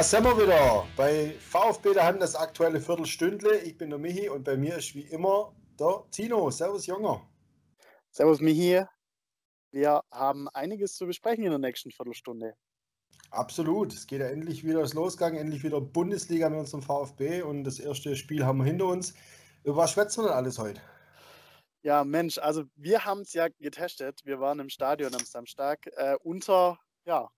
Da sind wir wieder bei VfB Hand das aktuelle Viertelstündle. Ich bin der Michi und bei mir ist wie immer der Tino. Servus, Junger. Servus, Michi. Wir haben einiges zu besprechen in der nächsten Viertelstunde. Absolut. Es geht ja endlich wieder das Losgang, endlich wieder Bundesliga mit unserem VfB und das erste Spiel haben wir hinter uns. Über was schwätzen wir denn alles heute? Ja, Mensch, also wir haben es ja getestet. Wir waren im Stadion am Samstag äh, unter ja,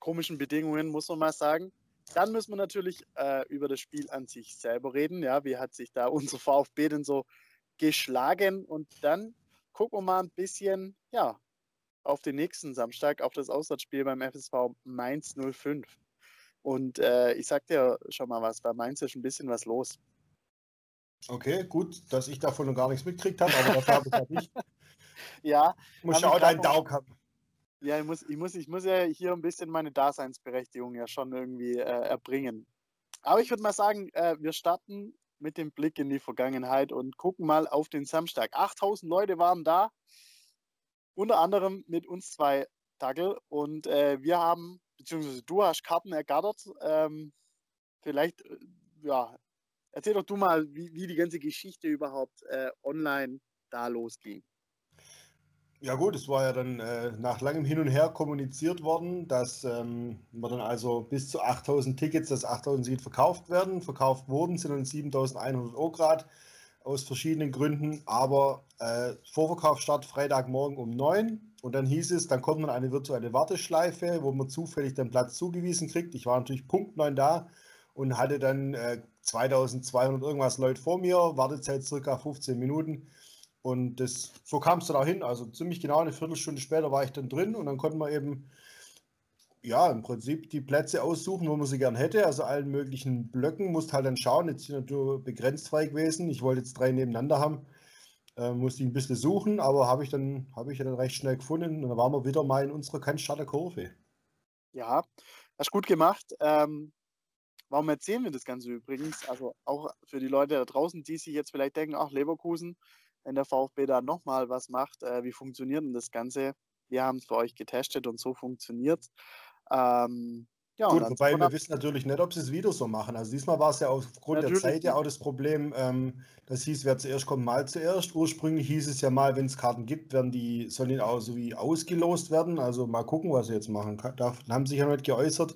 komischen Bedingungen, muss man mal sagen. Dann müssen wir natürlich äh, über das Spiel an sich selber reden. Ja, wie hat sich da unser VfB denn so geschlagen? Und dann gucken wir mal ein bisschen, ja, auf den nächsten Samstag, auf das Auswärtsspiel beim FSV Mainz 05. Und äh, ich sag dir schon mal was, bei Mainz ist ein bisschen was los. Okay, gut, dass ich davon noch gar nichts mitgekriegt habe, aber das habe ich halt nicht. ja. Ich muss ja auch deinen Daumen haben. Ja, ich muss, ich, muss, ich muss ja hier ein bisschen meine Daseinsberechtigung ja schon irgendwie äh, erbringen. Aber ich würde mal sagen, äh, wir starten mit dem Blick in die Vergangenheit und gucken mal auf den Samstag. 8000 Leute waren da, unter anderem mit uns zwei Dackel. Und äh, wir haben, beziehungsweise du hast Karten ergattert. Ähm, vielleicht, äh, ja, erzähl doch du mal, wie, wie die ganze Geschichte überhaupt äh, online da losging. Ja gut, es war ja dann äh, nach langem Hin und Her kommuniziert worden, dass ähm, wir dann also bis zu 8000 Tickets, dass 8000 Seat verkauft werden. Verkauft wurden sind dann 7100 Euro Grad aus verschiedenen Gründen, aber äh, Vorverkaufsstart Freitagmorgen um 9 und dann hieß es, dann kommt man eine virtuelle Warteschleife, wo man zufällig den Platz zugewiesen kriegt. Ich war natürlich Punkt 9 da und hatte dann äh, 2200 irgendwas Leute vor mir, Wartezeit circa 15 Minuten und das, so kam es dann auch hin. Also ziemlich genau eine Viertelstunde später war ich dann drin und dann konnten wir eben ja, im Prinzip die Plätze aussuchen, wo man sie gern hätte. Also allen möglichen Blöcken. Musst halt dann schauen. Jetzt sind natürlich begrenzt frei gewesen. Ich wollte jetzt drei nebeneinander haben. Äh, musste ich ein bisschen suchen, aber habe ich dann habe ich dann recht schnell gefunden. Und dann waren wir wieder mal in unserer Cannstatter Kurve. Ja, hast gut gemacht. Ähm, warum erzählen wir das Ganze übrigens? Also auch für die Leute da draußen, die sich jetzt vielleicht denken, ach, Leverkusen, wenn der VfB da nochmal was macht, äh, wie funktioniert denn das Ganze? Wir haben es für euch getestet und so funktioniert ähm, ja, Gut, wobei wir wissen natürlich nicht, ob sie es wieder so machen. Also diesmal war es ja aufgrund natürlich. der Zeit ja auch das Problem, ähm, das hieß, wer zuerst kommt, mal zuerst. Ursprünglich hieß es ja mal, wenn es Karten gibt, werden die, sollen die auch so wie ausgelost werden. Also mal gucken, was sie jetzt machen. Da haben sich ja noch nicht geäußert.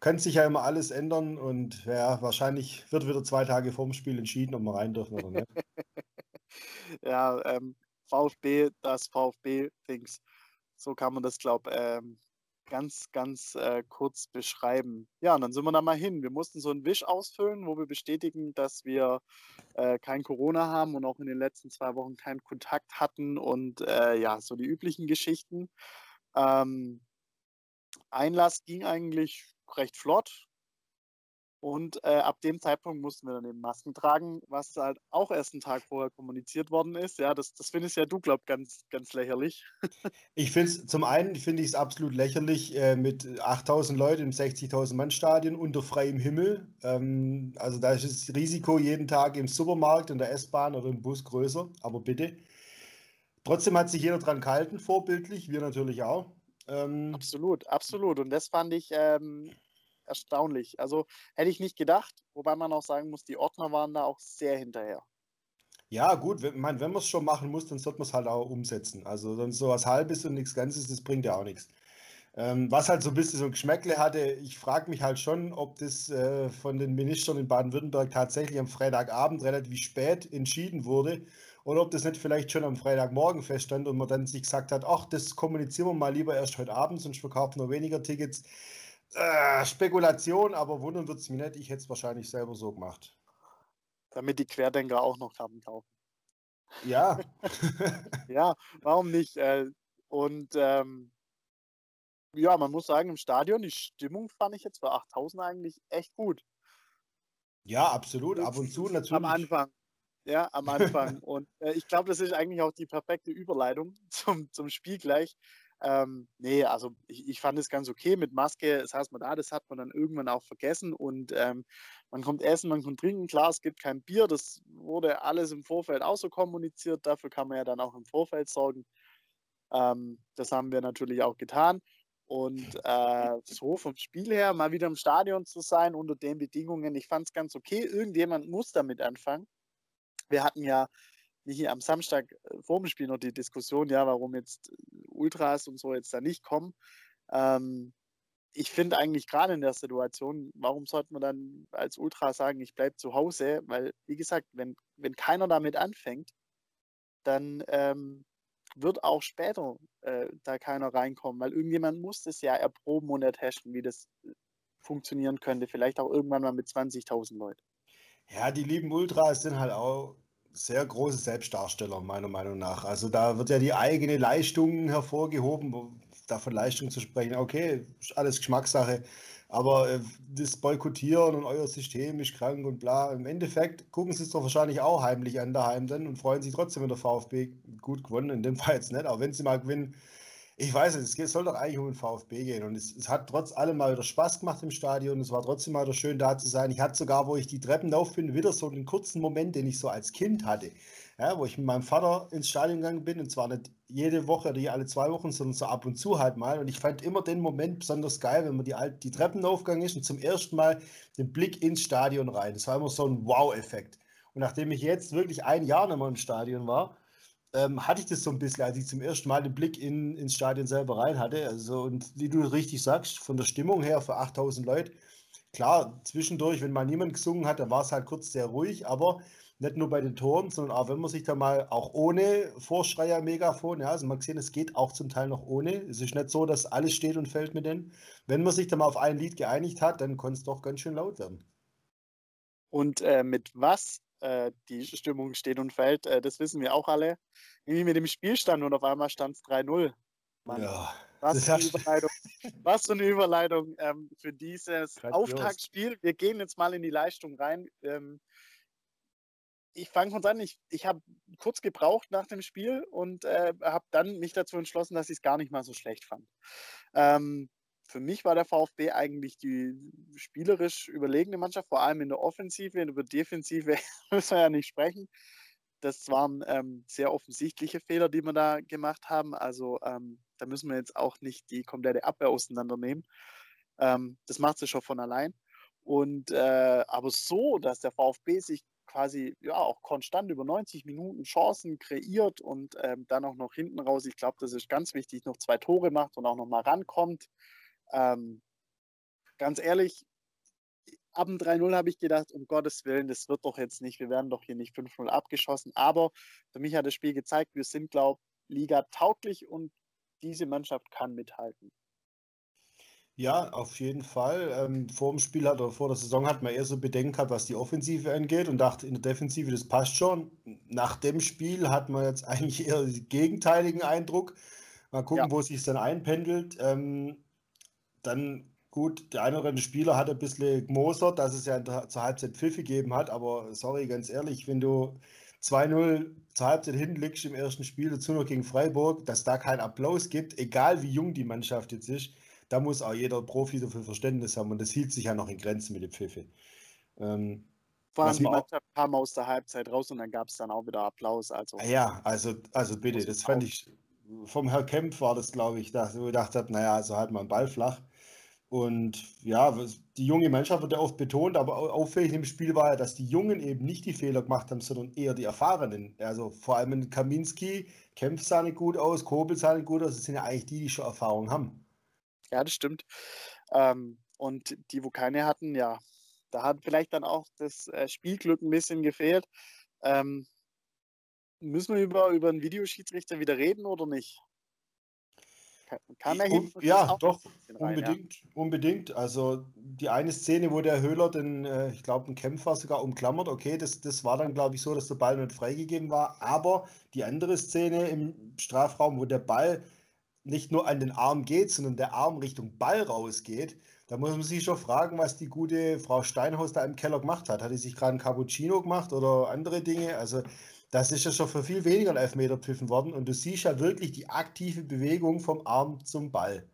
Kann sich ja immer alles ändern und ja, wahrscheinlich wird wieder zwei Tage vorm Spiel entschieden, ob wir rein dürfen oder nicht. ja, ähm, VfB, das VfB-Things. So kann man das, glaube ich, ähm, ganz, ganz äh, kurz beschreiben. Ja, und dann sind wir da mal hin. Wir mussten so einen Wisch ausfüllen, wo wir bestätigen, dass wir äh, kein Corona haben und auch in den letzten zwei Wochen keinen Kontakt hatten und äh, ja, so die üblichen Geschichten. Ähm, Einlass ging eigentlich recht flott. Und äh, ab dem Zeitpunkt mussten wir dann eben Masken tragen, was halt auch erst einen Tag vorher kommuniziert worden ist. Ja, das, das findest ja du, glaub ganz, ganz lächerlich. ich finde es, zum einen finde ich es absolut lächerlich äh, mit 8000 Leuten im 60.000 Mann Stadion unter freiem Himmel. Ähm, also da ist das Risiko jeden Tag im Supermarkt, in der S-Bahn oder im Bus größer, aber bitte. Trotzdem hat sich jeder dran gehalten, vorbildlich, wir natürlich auch. Ähm, absolut, absolut. Und das fand ich ähm, erstaunlich. Also hätte ich nicht gedacht, wobei man auch sagen muss, die Ordner waren da auch sehr hinterher. Ja, gut, wenn, mein, wenn man es schon machen muss, dann sollte man es halt auch umsetzen. Also sonst so was Halbes und nichts Ganzes, das bringt ja auch nichts. Ähm, was halt so ein bisschen so ein Geschmäckle hatte, ich frage mich halt schon, ob das äh, von den Ministern in Baden-Württemberg tatsächlich am Freitagabend relativ spät entschieden wurde oder ob das nicht vielleicht schon am Freitagmorgen feststand und man dann sich gesagt hat, ach, das kommunizieren wir mal lieber erst heute Abend, sonst verkaufen wir weniger Tickets. Äh, Spekulation, aber wundern wird es mich nicht. Ich hätte es wahrscheinlich selber so gemacht. Damit die Querdenker auch noch Karten kaufen. Ja. ja, warum nicht? Äh, und ähm, ja, man muss sagen, im Stadion, die Stimmung fand ich jetzt für 8000 eigentlich echt gut. Ja, absolut. Ab und zu natürlich. Am Anfang. Ja, am Anfang. und äh, ich glaube, das ist eigentlich auch die perfekte Überleitung zum, zum Spiel gleich. Ähm, nee, also ich, ich fand es ganz okay mit Maske. Das heißt, man da, das hat man dann irgendwann auch vergessen und ähm, man kommt essen, man kommt trinken. Klar, es gibt kein Bier. Das wurde alles im Vorfeld auch so kommuniziert. Dafür kann man ja dann auch im Vorfeld sorgen. Ähm, das haben wir natürlich auch getan. Und äh, so vom Spiel her, mal wieder im Stadion zu sein unter den Bedingungen, ich fand es ganz okay. Irgendjemand muss damit anfangen. Wir hatten ja nicht am Samstag äh, vor dem Spiel noch die Diskussion, ja, warum jetzt Ultras und so jetzt da nicht kommen. Ähm, ich finde eigentlich gerade in der Situation, warum sollte man dann als Ultra sagen, ich bleibe zu Hause? Weil, wie gesagt, wenn, wenn keiner damit anfängt, dann ähm, wird auch später äh, da keiner reinkommen, weil irgendjemand muss das ja erproben und ertesten, wie das äh, funktionieren könnte. Vielleicht auch irgendwann mal mit 20.000 Leuten. Ja, die lieben Ultras sind halt auch sehr große Selbstdarsteller, meiner Meinung nach. Also da wird ja die eigene Leistung hervorgehoben, davon Leistung zu sprechen. Okay, alles Geschmackssache. Aber äh, das Boykottieren und euer System ist krank und bla. Im Endeffekt gucken sie es doch wahrscheinlich auch heimlich an daheim dann und freuen sich trotzdem, wenn der VfB gut gewonnen. In dem Fall jetzt nicht, aber wenn sie mal gewinnen, ich weiß nicht, es soll doch eigentlich um den VfB gehen. Und es, es, hat trotz allem mal wieder Spaß gemacht im Stadion. Es war trotzdem mal wieder schön da zu sein. Ich hatte sogar, wo ich die Treppen lauf bin, wieder so einen kurzen Moment, den ich so als Kind hatte. Ja, wo ich mit meinem Vater ins Stadion gegangen bin. Und zwar nicht jede Woche oder alle zwei Wochen, sondern so ab und zu halt mal. Und ich fand immer den Moment besonders geil, wenn man die, die Treppen aufgegangen ist und zum ersten Mal den Blick ins Stadion rein. Das war immer so ein Wow-Effekt. Und nachdem ich jetzt wirklich ein Jahr nicht mehr im Stadion war, ähm, hatte ich das so ein bisschen, als ich zum ersten Mal den Blick in, ins Stadion selber rein hatte. Also, und wie du richtig sagst, von der Stimmung her für 8000 Leute, klar, zwischendurch, wenn mal niemand gesungen hat, dann war es halt kurz sehr ruhig, aber nicht nur bei den Toren, sondern auch wenn man sich da mal auch ohne Vorschreier Megafon, ja, also man sehen, es geht auch zum Teil noch ohne. Es ist nicht so, dass alles steht und fällt mit denen. Wenn man sich da mal auf ein Lied geeinigt hat, dann konnte es doch ganz schön laut werden. Und äh, mit was äh, die Stimmung steht und fällt. Äh, das wissen wir auch alle. Irgendwie mit dem Spielstand und auf einmal stand es 3-0. Ja, was, für eine Überleitung, was für eine Überleitung ähm, für dieses Auftaktspiel. Wir gehen jetzt mal in die Leistung rein. Ähm, ich fange von an, ich, ich habe kurz gebraucht nach dem Spiel und äh, habe dann mich dazu entschlossen, dass ich es gar nicht mal so schlecht fand. Ähm, für mich war der VfB eigentlich die spielerisch überlegene Mannschaft, vor allem in der Offensive. Über Defensive müssen wir ja nicht sprechen. Das waren ähm, sehr offensichtliche Fehler, die wir da gemacht haben. Also ähm, da müssen wir jetzt auch nicht die komplette Abwehr auseinandernehmen. Ähm, das macht sie schon von allein. Und äh, aber so, dass der VfB sich quasi ja auch konstant über 90 Minuten Chancen kreiert und ähm, dann auch noch hinten raus, ich glaube, das ist ganz wichtig, noch zwei Tore macht und auch noch mal rankommt. Ähm, ganz ehrlich, ab dem 3-0 habe ich gedacht, um Gottes Willen, das wird doch jetzt nicht, wir werden doch hier nicht 5-0 abgeschossen. Aber für mich hat das Spiel gezeigt, wir sind, glaube ich, Liga tauglich und diese Mannschaft kann mithalten. Ja, auf jeden Fall. Ähm, vor dem Spiel hat oder vor der Saison hat man eher so Bedenken gehabt, was die Offensive angeht und dachte in der Defensive, das passt schon. Nach dem Spiel hat man jetzt eigentlich eher den gegenteiligen Eindruck. Mal gucken, ja. wo es sich dann einpendelt. Ähm, dann gut, der eine oder andere Spieler hat ein bisschen gemosert, dass es ja zur Halbzeit Pfiff gegeben hat, aber sorry, ganz ehrlich, wenn du 2-0 zur Halbzeit hinten liegst im ersten Spiel, dazu noch gegen Freiburg, dass da keinen Applaus gibt, egal wie jung die Mannschaft jetzt ist, da muss auch jeder Profi dafür Verständnis haben und das hielt sich ja noch in Grenzen mit dem Pfiffe. Ähm, Vor allem die Mannschaft kam aus der Halbzeit raus und dann gab es dann auch wieder Applaus. Also, ja, also, also bitte, das fand ich, vom Herr Kempf war das, glaube ich, da, wo ich gedacht habe, naja, also halt mal einen Ball flach. Und ja, die junge Mannschaft wird ja oft betont, aber auffällig im Spiel war ja, dass die Jungen eben nicht die Fehler gemacht haben, sondern eher die Erfahrenen. Also vor allem in Kaminski, Kempf sah nicht gut aus, Kobel sah nicht gut aus, das sind ja eigentlich die, die schon Erfahrung haben. Ja, das stimmt. Ähm, und die, wo keine hatten, ja, da hat vielleicht dann auch das äh, Spielglück ein bisschen gefehlt. Ähm, müssen wir über, über einen Videoschiedsrichter wieder reden oder nicht? Kann er hin? Ja, doch, rein, unbedingt, ja? unbedingt. Also die eine Szene, wo der Höhler den, äh, ich glaube, ein Kämpfer sogar umklammert, okay, das, das war dann, glaube ich, so, dass der Ball nicht freigegeben war. Aber die andere Szene im Strafraum, wo der Ball nicht nur an den Arm geht, sondern der Arm Richtung Ball rausgeht, da muss man sich schon fragen, was die gute Frau Steinhaus da im Keller gemacht hat. Hat sie sich gerade ein Cappuccino gemacht oder andere Dinge? Also das ist ja schon für viel weniger ein Elfmeter pfiffen worden und du siehst ja wirklich die aktive Bewegung vom Arm zum Ball.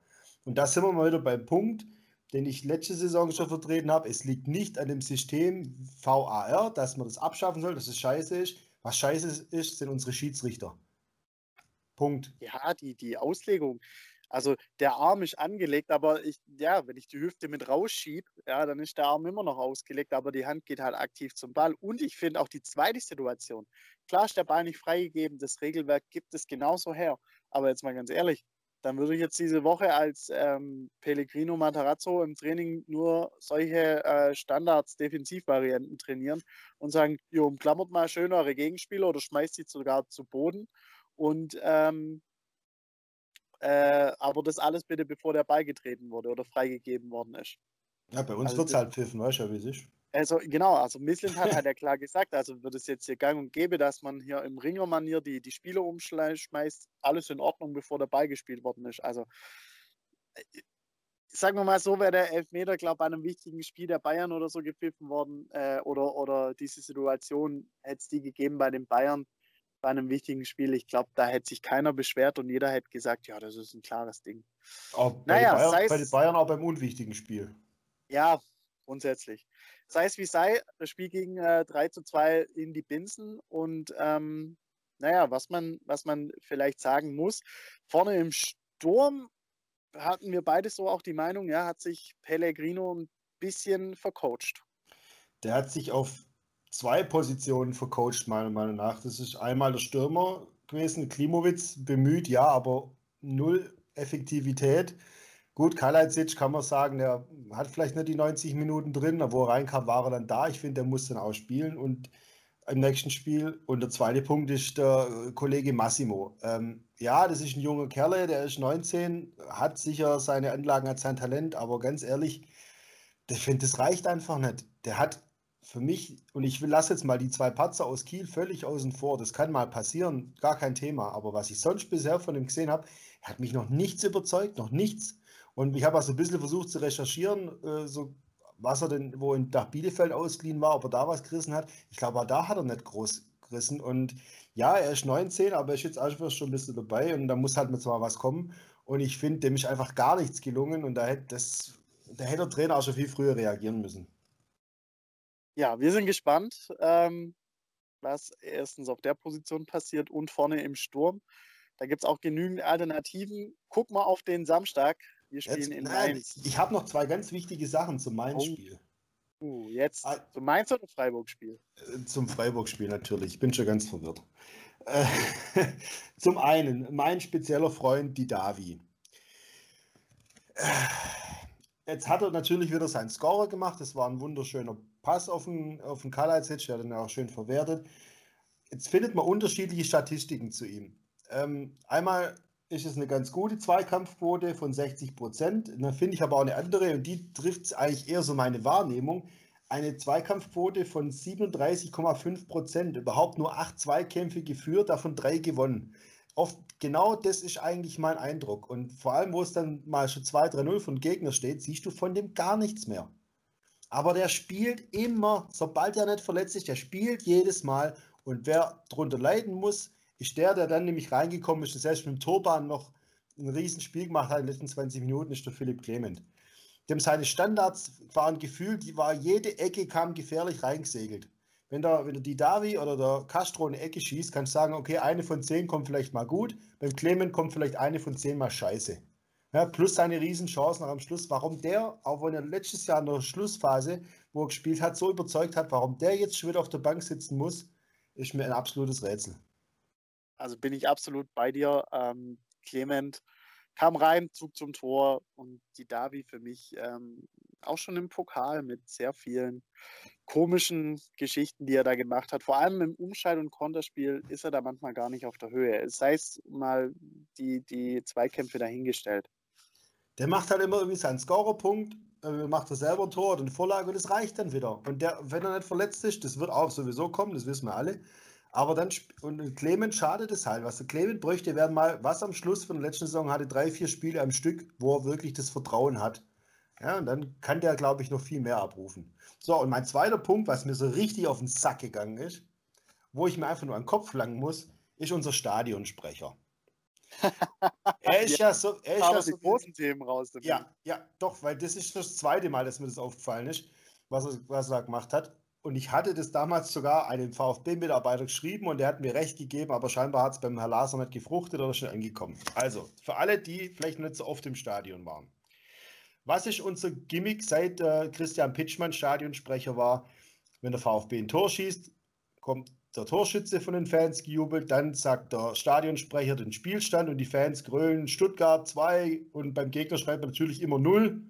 Und da sind wir mal wieder beim Punkt, den ich letzte Saison schon vertreten habe. Es liegt nicht an dem System VAR, dass man das abschaffen soll, dass es scheiße ist. Was scheiße ist, sind unsere Schiedsrichter. Punkt. Ja, die, die Auslegung. Also der Arm ist angelegt, aber ich, ja, wenn ich die Hüfte mit rausschiebe, ja, dann ist der Arm immer noch ausgelegt, aber die Hand geht halt aktiv zum Ball. Und ich finde auch die zweite Situation. Klar ist der Ball nicht freigegeben, das Regelwerk gibt es genauso her. Aber jetzt mal ganz ehrlich, dann würde ich jetzt diese Woche als ähm, Pellegrino Matarazzo im Training nur solche äh, Standards, Defensivvarianten trainieren und sagen, jo, umklammert mal schön eure Gegenspieler oder schmeißt sie sogar zu Boden und ähm, äh, aber das alles bitte bevor der Ball getreten wurde oder freigegeben worden ist. Ja, bei uns also, wird es halt pfiffen, weißt du wie es ist. Also genau, also Mislin hat halt ja klar gesagt, also wird es jetzt hier gang und gäbe, dass man hier im Ringermanier die, die Spieler umschmeißt, alles in Ordnung, bevor der Ball gespielt worden ist. Also äh, sagen wir mal so, wäre der Elfmeter, glaube ich, bei einem wichtigen Spiel der Bayern oder so gepfiffen worden äh, oder, oder diese Situation hätte es die gegeben bei den Bayern bei einem wichtigen Spiel. Ich glaube, da hätte sich keiner beschwert und jeder hätte gesagt, ja, das ist ein klares Ding. Auch bei, naja, den Bayern, bei den Bayern auch beim unwichtigen Spiel. Ja, grundsätzlich sei es wie sei, das Spiel ging äh, 3 zu 2 in die Binsen und ähm, naja, was man, was man vielleicht sagen muss, vorne im Sturm hatten wir beide so auch die Meinung, ja, hat sich Pellegrino ein bisschen vercoacht. Der hat sich auf zwei Positionen vercoacht, meiner Meinung nach. Das ist einmal der Stürmer gewesen, Klimowitz bemüht, ja, aber null Effektivität. Gut, Kalajdzic kann man sagen, der hat vielleicht nicht die 90 Minuten drin, aber wo er reinkam, war er dann da. Ich finde, der muss dann auch spielen und im nächsten Spiel. Und der zweite Punkt ist der Kollege Massimo. Ähm, ja, das ist ein junger Kerl, der ist 19, hat sicher seine Anlagen, hat sein Talent, aber ganz ehrlich, ich finde, das reicht einfach nicht. Der hat für mich, und ich lasse jetzt mal die zwei Patzer aus Kiel völlig außen vor, das kann mal passieren, gar kein Thema. Aber was ich sonst bisher von ihm gesehen habe, hat mich noch nichts überzeugt, noch nichts. Und ich habe also ein bisschen versucht zu recherchieren, äh, so, was er denn, wo in nach Bielefeld ausgeliehen war, ob er da was gerissen hat. Ich glaube, da hat er nicht groß gerissen. Und ja, er ist 19, aber er ist jetzt einfach schon ein bisschen dabei und da muss halt mal was kommen. Und ich finde, dem ist einfach gar nichts gelungen und da hätte, das, da hätte der Trainer auch schon viel früher reagieren müssen. Ja, wir sind gespannt, ähm, was erstens auf der Position passiert und vorne im Sturm. Da gibt es auch genügend Alternativen. Guck mal auf den Samstag. Wir spielen jetzt, in nein, Mainz. Ich habe noch zwei ganz wichtige Sachen zum Mainz-Spiel. Oh. Uh, jetzt ah, zum Mainz oder Freiburg-Spiel? Äh, zum Freiburg-Spiel natürlich. Ich bin schon ganz verwirrt. Äh, zum einen, mein spezieller Freund, die Davi. Äh, jetzt hat er natürlich wieder seinen Scorer gemacht. Das war ein wunderschöner Pass auf den, auf den Kalajdzic, der hat ihn auch schön verwertet. Jetzt findet man unterschiedliche Statistiken zu ihm. Ähm, einmal ist es eine ganz gute Zweikampfquote von 60 Prozent. Dann finde ich aber auch eine andere und die trifft eigentlich eher so meine Wahrnehmung. Eine Zweikampfquote von 37,5 Prozent. Überhaupt nur acht Zweikämpfe geführt, davon drei gewonnen. Oft genau das ist eigentlich mein Eindruck. Und vor allem, wo es dann mal schon 2-3-0 von Gegner steht, siehst du von dem gar nichts mehr. Aber der spielt immer, sobald er nicht verletzt ist, der spielt jedes Mal. Und wer darunter leiden muss, ist der, der dann nämlich reingekommen ist, selbst mit dem Turban noch ein Riesenspiel gemacht hat in den letzten 20 Minuten, ist der Philipp Clement. Dem seine Standards waren gefühlt, die war jede Ecke kam gefährlich reingesegelt. Wenn der, wenn der die Davi oder der Castro eine Ecke schießt, kannst du sagen, okay, eine von zehn kommt vielleicht mal gut, beim Clement kommt vielleicht eine von zehn mal scheiße. Ja, plus seine Riesenchancen am Schluss. Warum der, auch wenn er letztes Jahr in der Schlussphase, wo er gespielt hat, so überzeugt hat, warum der jetzt schon wieder auf der Bank sitzen muss, ist mir ein absolutes Rätsel. Also bin ich absolut bei dir. Ähm, Clement kam rein, Zug zum Tor und die Davi für mich ähm, auch schon im Pokal mit sehr vielen komischen Geschichten, die er da gemacht hat. Vor allem im Umschalt- und Konterspiel ist er da manchmal gar nicht auf der Höhe. Sei es mal die, die Zweikämpfe dahingestellt. Der macht halt immer irgendwie seinen Scorerpunkt, äh, macht er selber ein Tor eine Vorlage und das reicht dann wieder. Und der, wenn er nicht verletzt ist, das wird auch sowieso kommen, das wissen wir alle, aber dann, und Clement schadet es halt. Was der Clement bräuchte, wären mal, was am Schluss von der letzten Saison hatte, drei, vier Spiele am Stück, wo er wirklich das Vertrauen hat. Ja, und dann kann der, glaube ich, noch viel mehr abrufen. So, und mein zweiter Punkt, was mir so richtig auf den Sack gegangen ist, wo ich mir einfach nur an den Kopf langen muss, ist unser Stadionsprecher. Er ist ja, ja so. Er ist ja so, die großen Themen raus. Ja, ja, doch, weil das ist das zweite Mal, dass mir das aufgefallen ist, was er, was er gemacht hat. und ich hatte das damals sogar einem VfB-Mitarbeiter geschrieben und der hat mir recht gegeben, aber scheinbar hat es beim Herr Laser nicht gefruchtet oder schon angekommen. Also, für alle, die vielleicht nicht so oft im Stadion waren. Was ist unser Gimmick seit äh, Christian Pitschmann Stadionsprecher war? Wenn der VfB ein Tor schießt, kommt der Torschütze von den Fans gejubelt, dann sagt der Stadionsprecher den Spielstand und die Fans grölen Stuttgart 2 und beim Gegner schreibt man natürlich immer 0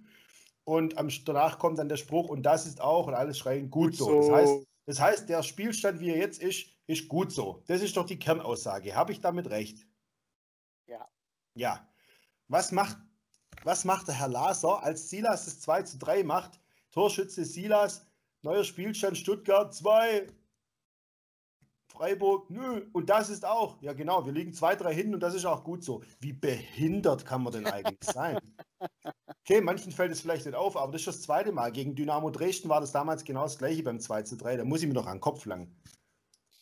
und am, danach kommt dann der Spruch und das ist auch und alles schreien gut, gut so. so. Das, heißt, das heißt, der Spielstand, wie er jetzt ist, ist gut so. Das ist doch die Kernaussage. Habe ich damit recht? Ja. Ja. Was macht, was macht der Herr Laser, als Silas das 2 zu 3 macht? Torschütze Silas, neuer Spielstand Stuttgart 2, Freiburg, nö. Und das ist auch, ja genau, wir liegen 2-3 hinten und das ist auch gut so. Wie behindert kann man denn eigentlich sein? Okay, manchen fällt es vielleicht nicht auf, aber das ist das zweite Mal. Gegen Dynamo Dresden war das damals genau das gleiche beim 2 zu 3. Da muss ich mir noch an den Kopf langen.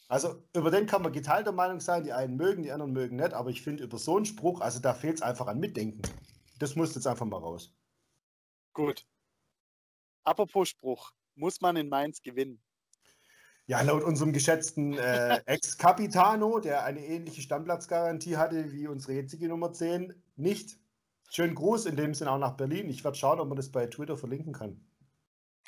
Also über den kann man geteilter Meinung sein. Die einen mögen, die anderen mögen nicht. Aber ich finde, über so einen Spruch, also da fehlt es einfach an Mitdenken. Das muss jetzt einfach mal raus. Gut. Apropos Spruch. Muss man in Mainz gewinnen? Ja, laut unserem geschätzten äh, Ex-Capitano, der eine ähnliche Stammplatzgarantie hatte wie unsere jetzige Nummer 10, nicht. Schönen Gruß in dem Sinne auch nach Berlin. Ich werde schauen, ob man das bei Twitter verlinken kann.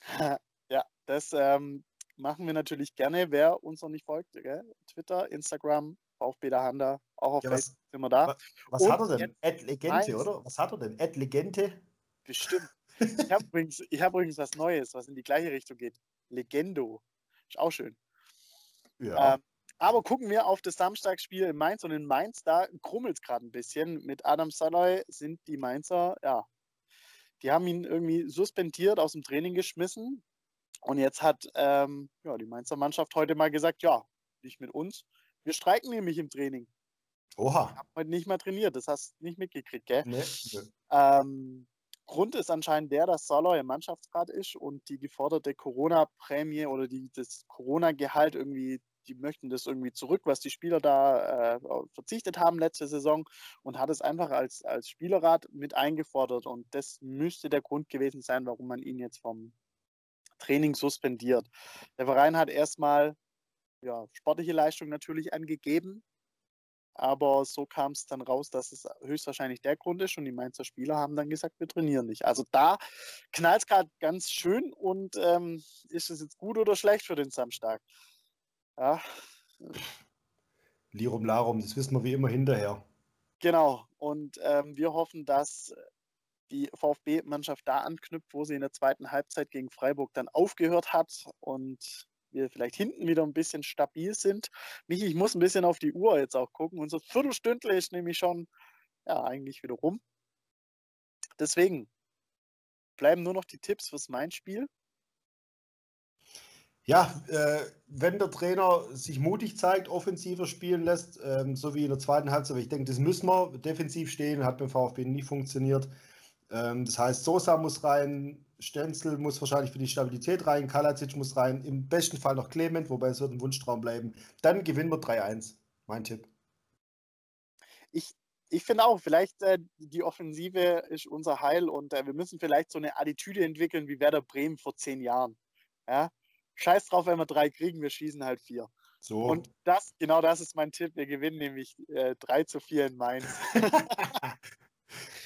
Ja, das ähm, machen wir natürlich gerne. Wer uns noch nicht folgt, gell? Twitter, Instagram, VfB der Handa, auch auf ja, Facebook sind wir da. Was, was hat er denn? Ad Legente, oder? Was hat er denn? Ad Legente? Bestimmt. Ich habe übrigens, hab übrigens was Neues, was in die gleiche Richtung geht. Legendo. Ist auch schön. Ja. Ähm, aber gucken wir auf das Samstagsspiel in Mainz und in Mainz, da krummelt es gerade ein bisschen. Mit Adam Saloy sind die Mainzer, ja, die haben ihn irgendwie suspendiert, aus dem Training geschmissen. Und jetzt hat ähm, ja, die Mainzer Mannschaft heute mal gesagt, ja, nicht mit uns. Wir streiken nämlich im Training. Oha. Ich habe heute nicht mal trainiert, das hast du nicht mitgekriegt, gell? Nee. Ähm, Grund ist anscheinend der, dass Saloy im Mannschaftsrat ist und die geforderte Corona-Prämie oder die, das Corona-Gehalt irgendwie die möchten das irgendwie zurück, was die Spieler da äh, verzichtet haben letzte Saison und hat es einfach als, als Spielerrat mit eingefordert. Und das müsste der Grund gewesen sein, warum man ihn jetzt vom Training suspendiert. Der Verein hat erstmal ja, sportliche Leistung natürlich angegeben, aber so kam es dann raus, dass es höchstwahrscheinlich der Grund ist und die Mainzer Spieler haben dann gesagt, wir trainieren nicht. Also da knallt es gerade ganz schön und ähm, ist es jetzt gut oder schlecht für den Samstag? Ja. Lirum Larum, das wissen wir wie immer hinterher. Genau. Und ähm, wir hoffen, dass die VfB-Mannschaft da anknüpft, wo sie in der zweiten Halbzeit gegen Freiburg dann aufgehört hat und wir vielleicht hinten wieder ein bisschen stabil sind. Michi, ich muss ein bisschen auf die Uhr jetzt auch gucken. Unser Viertelstündle ist nämlich schon ja, eigentlich wieder rum. Deswegen bleiben nur noch die Tipps fürs Main-Spiel. Ja, äh, wenn der Trainer sich mutig zeigt, offensiver spielen lässt, ähm, so wie in der zweiten Halbzeit, ich denke, das müssen wir defensiv stehen, hat beim VfB nie funktioniert. Ähm, das heißt, Sosa muss rein, Stenzel muss wahrscheinlich für die Stabilität rein, Kalacic muss rein, im besten Fall noch Clement, wobei es wird ein Wunschtraum bleiben. Dann gewinnen wir 3-1, mein Tipp. Ich, ich finde auch, vielleicht äh, die Offensive ist unser Heil und äh, wir müssen vielleicht so eine Attitüde entwickeln wie Werder Bremen vor zehn Jahren. Ja? scheiß drauf, wenn wir drei kriegen, wir schießen halt vier. So. Und das, genau das ist mein Tipp. Wir gewinnen nämlich äh, 3 zu 4 in Mainz.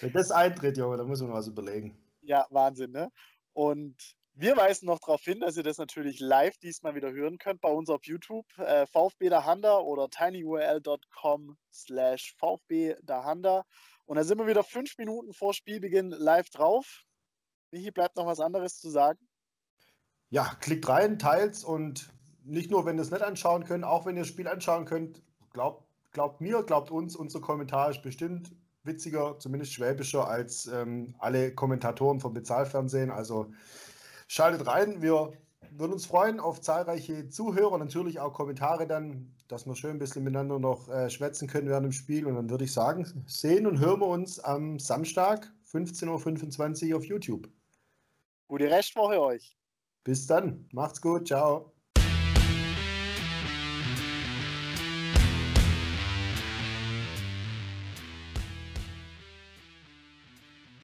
wenn das eintritt, Junge, dann muss man was überlegen. Ja, Wahnsinn, ne? Und wir weisen noch darauf hin, dass ihr das natürlich live diesmal wieder hören könnt bei uns auf YouTube, äh, VfB Dahanda oder tinyurl.com slash VfB Dahanda. Und da sind wir wieder fünf Minuten vor Spielbeginn live drauf. Michi, bleibt noch was anderes zu sagen? ja, klickt rein, teilt und nicht nur, wenn ihr es nicht anschauen könnt, auch wenn ihr das Spiel anschauen könnt, glaubt, glaubt mir, glaubt uns, unser Kommentar ist bestimmt witziger, zumindest schwäbischer als ähm, alle Kommentatoren vom Bezahlfernsehen. Also schaltet rein, wir würden uns freuen auf zahlreiche Zuhörer, natürlich auch Kommentare dann, dass wir schön ein bisschen miteinander noch äh, schwätzen können während dem Spiel. Und dann würde ich sagen, sehen und hören wir uns am Samstag 15.25 Uhr auf YouTube. Gute Restwoche euch. Bis dann. Macht's gut. Ciao.